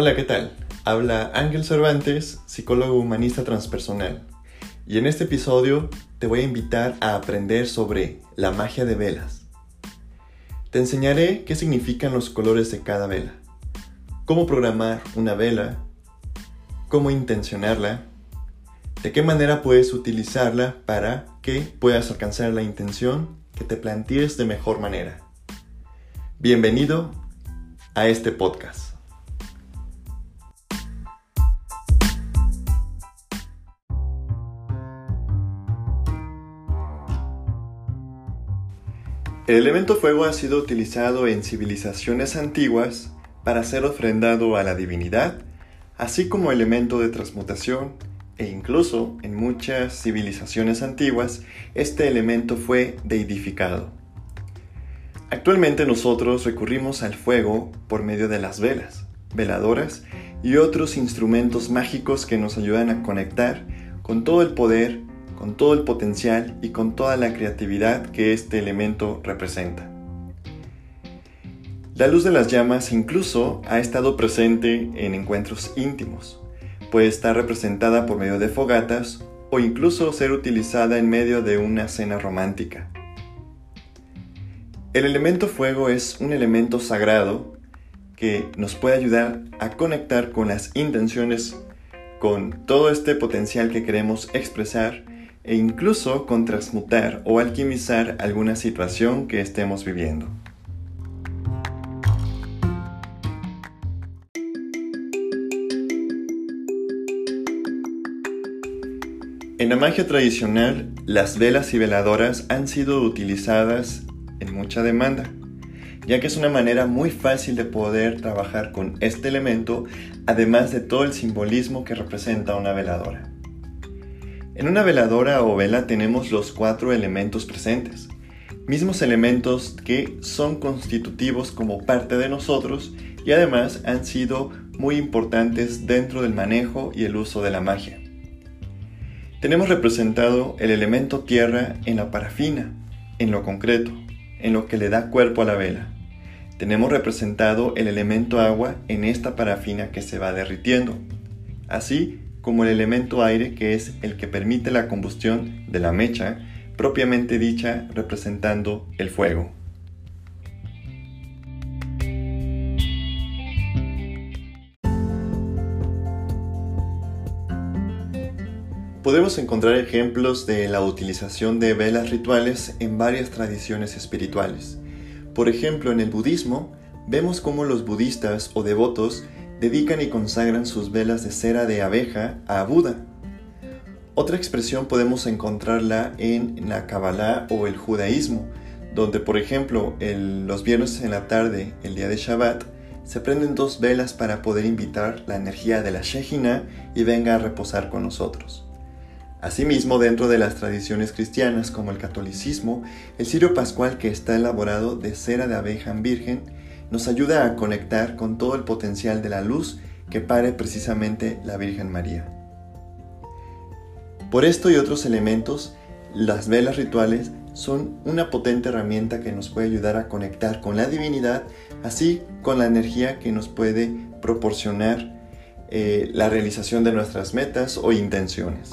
Hola, ¿qué tal? Habla Ángel Cervantes, psicólogo humanista transpersonal. Y en este episodio te voy a invitar a aprender sobre la magia de velas. Te enseñaré qué significan los colores de cada vela, cómo programar una vela, cómo intencionarla, de qué manera puedes utilizarla para que puedas alcanzar la intención que te plantees de mejor manera. Bienvenido a este podcast. El elemento fuego ha sido utilizado en civilizaciones antiguas para ser ofrendado a la divinidad, así como elemento de transmutación, e incluso en muchas civilizaciones antiguas este elemento fue deidificado. Actualmente nosotros recurrimos al fuego por medio de las velas, veladoras y otros instrumentos mágicos que nos ayudan a conectar con todo el poder con todo el potencial y con toda la creatividad que este elemento representa. La luz de las llamas incluso ha estado presente en encuentros íntimos. Puede estar representada por medio de fogatas o incluso ser utilizada en medio de una cena romántica. El elemento fuego es un elemento sagrado que nos puede ayudar a conectar con las intenciones, con todo este potencial que queremos expresar e incluso con transmutar o alquimizar alguna situación que estemos viviendo. En la magia tradicional, las velas y veladoras han sido utilizadas en mucha demanda, ya que es una manera muy fácil de poder trabajar con este elemento, además de todo el simbolismo que representa una veladora. En una veladora o vela tenemos los cuatro elementos presentes, mismos elementos que son constitutivos como parte de nosotros y además han sido muy importantes dentro del manejo y el uso de la magia. Tenemos representado el elemento tierra en la parafina, en lo concreto, en lo que le da cuerpo a la vela. Tenemos representado el elemento agua en esta parafina que se va derritiendo. Así como el elemento aire que es el que permite la combustión de la mecha, propiamente dicha representando el fuego. Podemos encontrar ejemplos de la utilización de velas rituales en varias tradiciones espirituales. Por ejemplo, en el budismo, vemos cómo los budistas o devotos dedican y consagran sus velas de cera de abeja a Buda. Otra expresión podemos encontrarla en la Kabbalah o el judaísmo, donde por ejemplo los viernes en la tarde, el día de Shabbat, se prenden dos velas para poder invitar la energía de la Shejina y venga a reposar con nosotros. Asimismo, dentro de las tradiciones cristianas como el catolicismo, el cirio pascual que está elaborado de cera de abeja virgen nos ayuda a conectar con todo el potencial de la luz que pare precisamente la Virgen María. Por esto y otros elementos, las velas rituales son una potente herramienta que nos puede ayudar a conectar con la divinidad, así con la energía que nos puede proporcionar eh, la realización de nuestras metas o intenciones.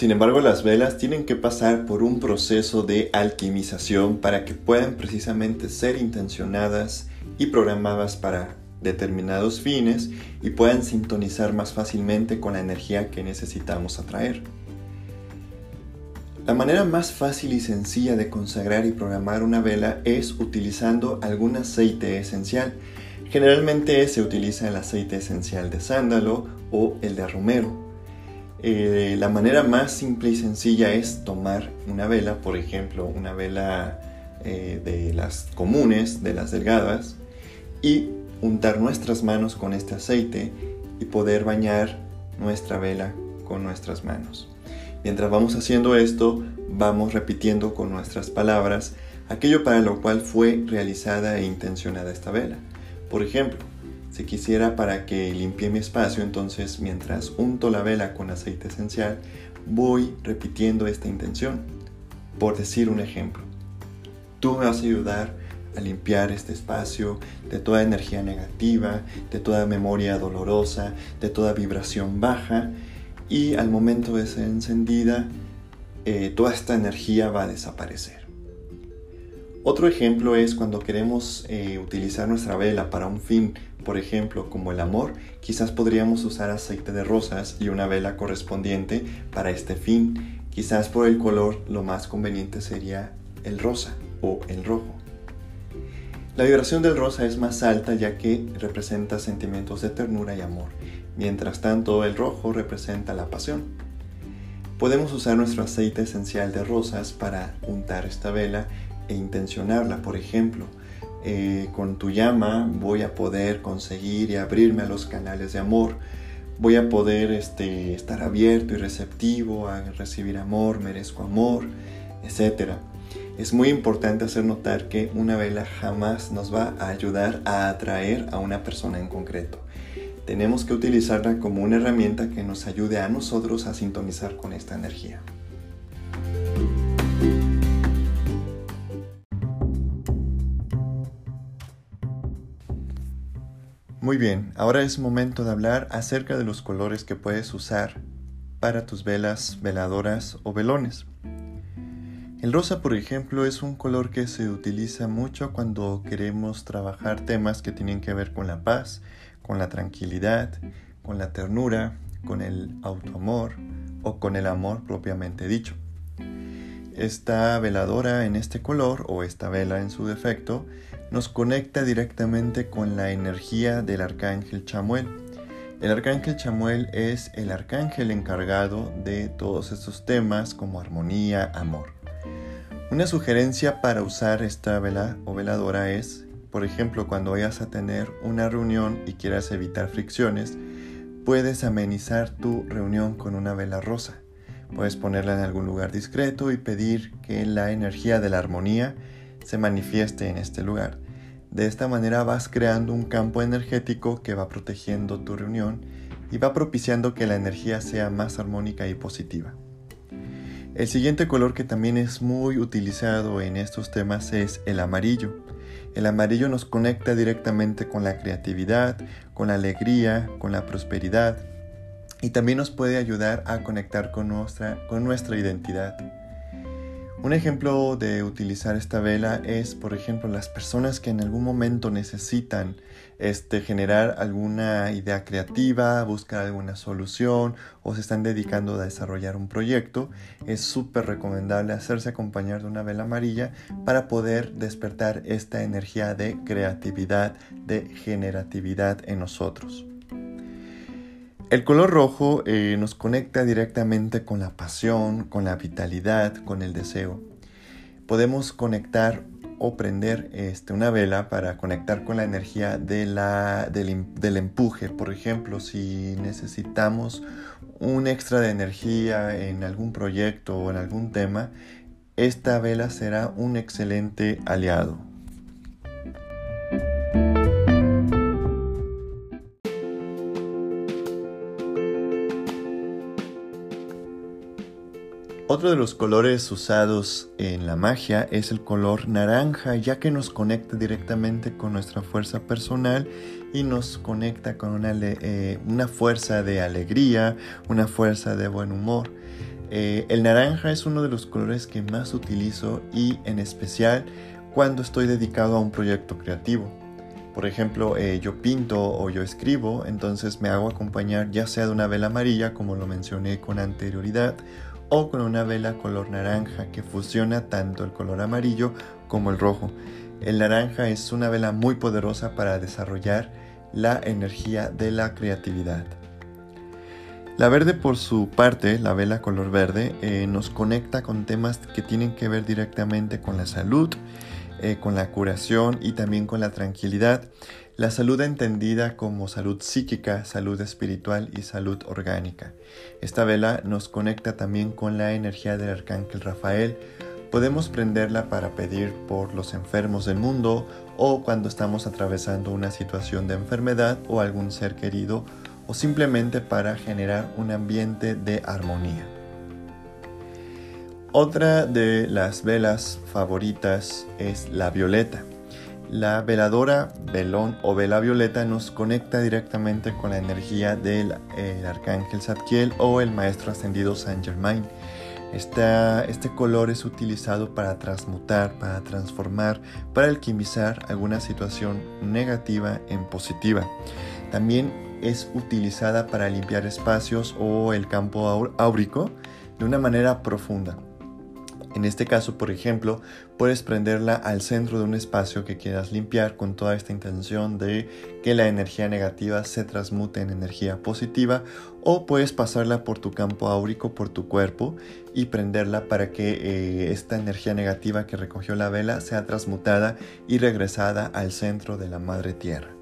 Sin embargo, las velas tienen que pasar por un proceso de alquimización para que puedan precisamente ser intencionadas y programadas para determinados fines y puedan sintonizar más fácilmente con la energía que necesitamos atraer. La manera más fácil y sencilla de consagrar y programar una vela es utilizando algún aceite esencial. Generalmente se utiliza el aceite esencial de sándalo o el de romero. Eh, la manera más simple y sencilla es tomar una vela, por ejemplo, una vela eh, de las comunes, de las delgadas, y untar nuestras manos con este aceite y poder bañar nuestra vela con nuestras manos. Mientras vamos haciendo esto, vamos repitiendo con nuestras palabras aquello para lo cual fue realizada e intencionada esta vela. Por ejemplo, si quisiera para que limpie mi espacio, entonces mientras unto la vela con aceite esencial, voy repitiendo esta intención. Por decir un ejemplo, tú me vas a ayudar a limpiar este espacio de toda energía negativa, de toda memoria dolorosa, de toda vibración baja y al momento de ser encendida, eh, toda esta energía va a desaparecer. Otro ejemplo es cuando queremos eh, utilizar nuestra vela para un fin, por ejemplo, como el amor, quizás podríamos usar aceite de rosas y una vela correspondiente para este fin. Quizás por el color lo más conveniente sería el rosa o el rojo. La vibración del rosa es más alta ya que representa sentimientos de ternura y amor, mientras tanto el rojo representa la pasión. Podemos usar nuestro aceite esencial de rosas para untar esta vela e intencionarla, por ejemplo, eh, con tu llama voy a poder conseguir y abrirme a los canales de amor, voy a poder este, estar abierto y receptivo a recibir amor, merezco amor, etc. Es muy importante hacer notar que una vela jamás nos va a ayudar a atraer a una persona en concreto. Tenemos que utilizarla como una herramienta que nos ayude a nosotros a sintonizar con esta energía. Muy bien, ahora es momento de hablar acerca de los colores que puedes usar para tus velas, veladoras o velones. El rosa, por ejemplo, es un color que se utiliza mucho cuando queremos trabajar temas que tienen que ver con la paz, con la tranquilidad, con la ternura, con el autoamor o con el amor propiamente dicho. Esta veladora en este color o esta vela en su defecto nos conecta directamente con la energía del arcángel Chamuel. El arcángel Chamuel es el arcángel encargado de todos estos temas como armonía, amor. Una sugerencia para usar esta vela o veladora es, por ejemplo, cuando vayas a tener una reunión y quieras evitar fricciones, puedes amenizar tu reunión con una vela rosa. Puedes ponerla en algún lugar discreto y pedir que la energía de la armonía se manifieste en este lugar. De esta manera vas creando un campo energético que va protegiendo tu reunión y va propiciando que la energía sea más armónica y positiva. El siguiente color que también es muy utilizado en estos temas es el amarillo. El amarillo nos conecta directamente con la creatividad, con la alegría, con la prosperidad y también nos puede ayudar a conectar con nuestra, con nuestra identidad. Un ejemplo de utilizar esta vela es, por ejemplo, las personas que en algún momento necesitan este, generar alguna idea creativa, buscar alguna solución o se están dedicando a desarrollar un proyecto. Es súper recomendable hacerse acompañar de una vela amarilla para poder despertar esta energía de creatividad, de generatividad en nosotros. El color rojo eh, nos conecta directamente con la pasión, con la vitalidad, con el deseo. Podemos conectar o prender este, una vela para conectar con la energía del, del empuje. Por ejemplo, si necesitamos un extra de energía en algún proyecto o en algún tema, esta vela será un excelente aliado. Otro de los colores usados en la magia es el color naranja, ya que nos conecta directamente con nuestra fuerza personal y nos conecta con una, eh, fuerza de alegría, una fuerza de buen humor. Eh, el naranja es uno de los colores que más utilizo y en especial cuando estoy dedicado a un proyecto creativo. Por ejemplo, eh, yo pinto o yo escribo, entonces me hago acompañar ya sea de una vela amarilla, como lo mencioné con anterioridad, o con una vela color naranja que fusiona tanto el color amarillo como el rojo. El naranja es una vela muy poderosa para desarrollar la energía de la creatividad. La verde por su parte, la vela color verde, eh, nos conecta con temas que tienen que ver directamente con la salud, eh, con la curación y también con la tranquilidad. La salud entendida como salud psíquica, salud espiritual y salud orgánica. Esta vela nos conecta también con la energía del arcángel Rafael. Podemos prenderla para pedir por los enfermos del mundo o cuando estamos atravesando una situación de enfermedad o algún ser querido o simplemente para generar un ambiente de armonía. Otra de las velas favoritas es la violeta. La veladora velón o vela violeta nos conecta directamente con la energía del arcángel Zadkiel o el maestro ascendido Saint Germain. este color es utilizado para transmutar, para transformar, para alquimizar alguna situación negativa en positiva. También es utilizada para limpiar espacios o el campo áurico de una manera profunda. En este caso, por ejemplo, puedes prenderla al centro de un espacio que quieras limpiar con toda esta intención de que la energía negativa se transmute en energía positiva o puedes pasarla por tu campo áurico, por tu cuerpo y prenderla para que eh, esta energía negativa que recogió la vela sea transmutada y regresada al centro de la madre tierra.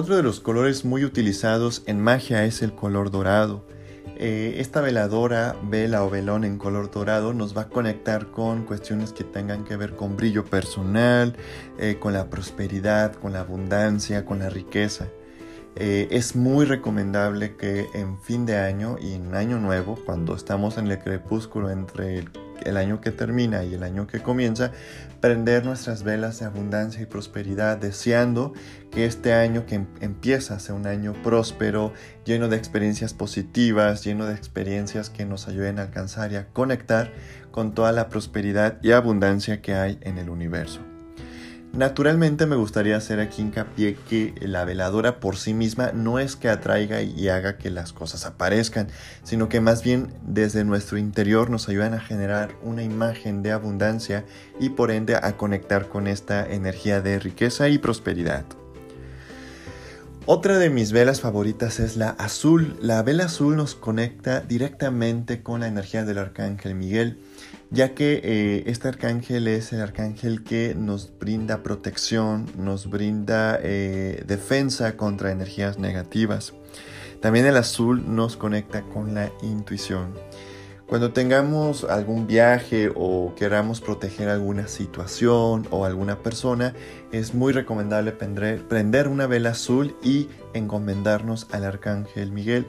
Otro de los colores muy utilizados en magia es el color dorado. Eh, esta veladora, vela o velón en color dorado nos va a conectar con cuestiones que tengan que ver con brillo personal, eh, con la prosperidad, con la abundancia, con la riqueza. Eh, es muy recomendable que en fin de año y en año nuevo, cuando estamos en el crepúsculo entre el el año que termina y el año que comienza, prender nuestras velas de abundancia y prosperidad, deseando que este año que em-, empieza sea un año próspero, lleno de experiencias positivas, lleno de experiencias que nos ayuden a alcanzar y a conectar con toda la prosperidad y abundancia que hay en el universo. Naturalmente me gustaría hacer aquí hincapié que la veladora por sí misma no es que atraiga y haga que las cosas aparezcan, sino que más bien desde nuestro interior nos ayudan a generar una imagen de abundancia y por ende a conectar con esta energía de riqueza y prosperidad. Otra de mis velas favoritas es la azul. La vela azul nos conecta directamente con la energía del arcángel Miguel ya que eh, este arcángel es el arcángel que nos brinda protección, nos brinda eh, defensa contra energías negativas. También el azul nos conecta con la intuición. Cuando tengamos algún viaje o queramos proteger alguna situación o alguna persona, es muy recomendable prender una vela azul y encomendarnos al arcángel Miguel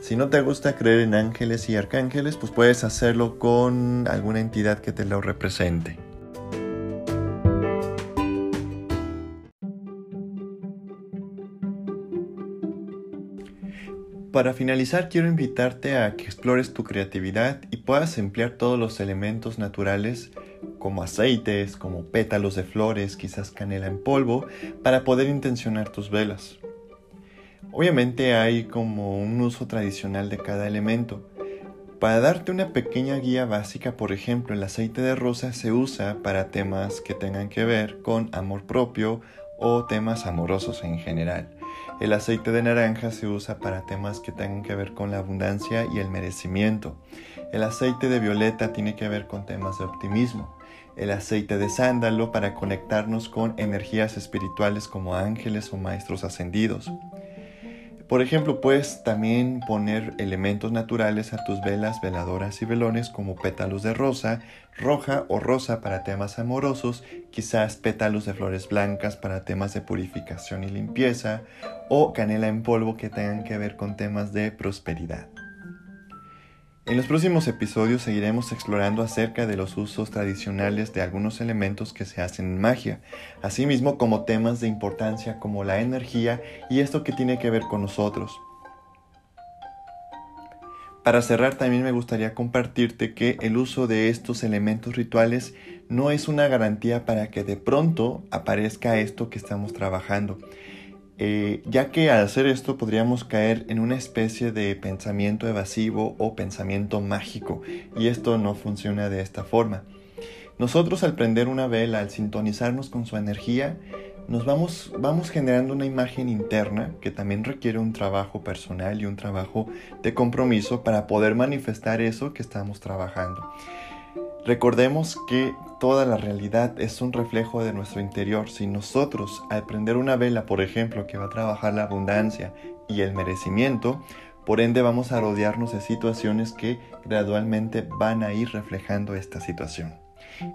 si no te gusta creer en ángeles y arcángeles, pues puedes hacerlo con alguna entidad que te lo represente. Para finalizar, quiero invitarte a que explores tu creatividad y puedas emplear todos los elementos naturales como aceites, como pétalos de flores, quizás canela en polvo, para poder intencionar tus velas. Obviamente hay como un uso tradicional de cada elemento. Para darte una pequeña guía básica, por ejemplo, el aceite de rosa se usa para temas que tengan que ver con amor propio o temas amorosos en general. El aceite de naranja se usa para temas que tengan que ver con la abundancia y el merecimiento. El aceite de violeta tiene que ver con temas de optimismo. El aceite de sándalo para conectarnos con energías espirituales como ángeles o maestros ascendidos. Por ejemplo, puedes también poner elementos naturales a tus velas, veladoras y velones como pétalos de rosa, roja o rosa para temas amorosos, quizás pétalos de flores blancas para temas de purificación y limpieza, o canela en polvo que tengan que ver con temas de prosperidad. En los próximos episodios seguiremos explorando acerca de los usos tradicionales de algunos elementos que se hacen en magia, asimismo como temas de importancia como la energía y esto que tiene que ver con nosotros. Para cerrar también me gustaría compartirte que el uso de estos elementos rituales no es una garantía para que de pronto aparezca esto que estamos trabajando. Eh, ya que al hacer esto podríamos caer en una especie de pensamiento evasivo o pensamiento mágico, y esto no funciona de esta forma. Nosotros al prender una vela, al sintonizarnos con su energía, nos vamos, vamos generando una imagen interna que también requiere un trabajo personal y un trabajo de compromiso para poder manifestar eso que estamos trabajando. Recordemos que toda la realidad es un reflejo de nuestro interior. Si nosotros, al prender una vela, por ejemplo, que va a trabajar la abundancia y el merecimiento, por ende vamos a rodearnos de situaciones que gradualmente van a ir reflejando esta situación.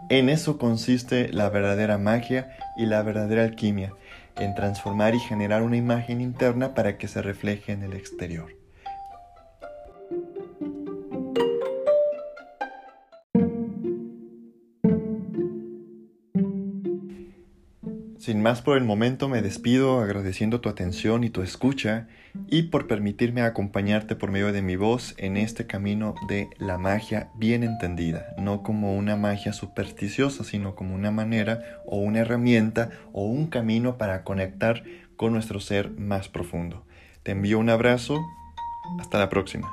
En eso consiste la verdadera magia y la verdadera alquimia, en transformar y generar una imagen interna para que se refleje en el exterior. Sin más por el momento me despido agradeciendo tu atención y tu escucha y por permitirme acompañarte por medio de mi voz en este camino de la magia bien entendida, no como una magia supersticiosa, sino como una manera o una herramienta o un camino para conectar con nuestro ser más profundo. Te envío un abrazo, hasta la próxima.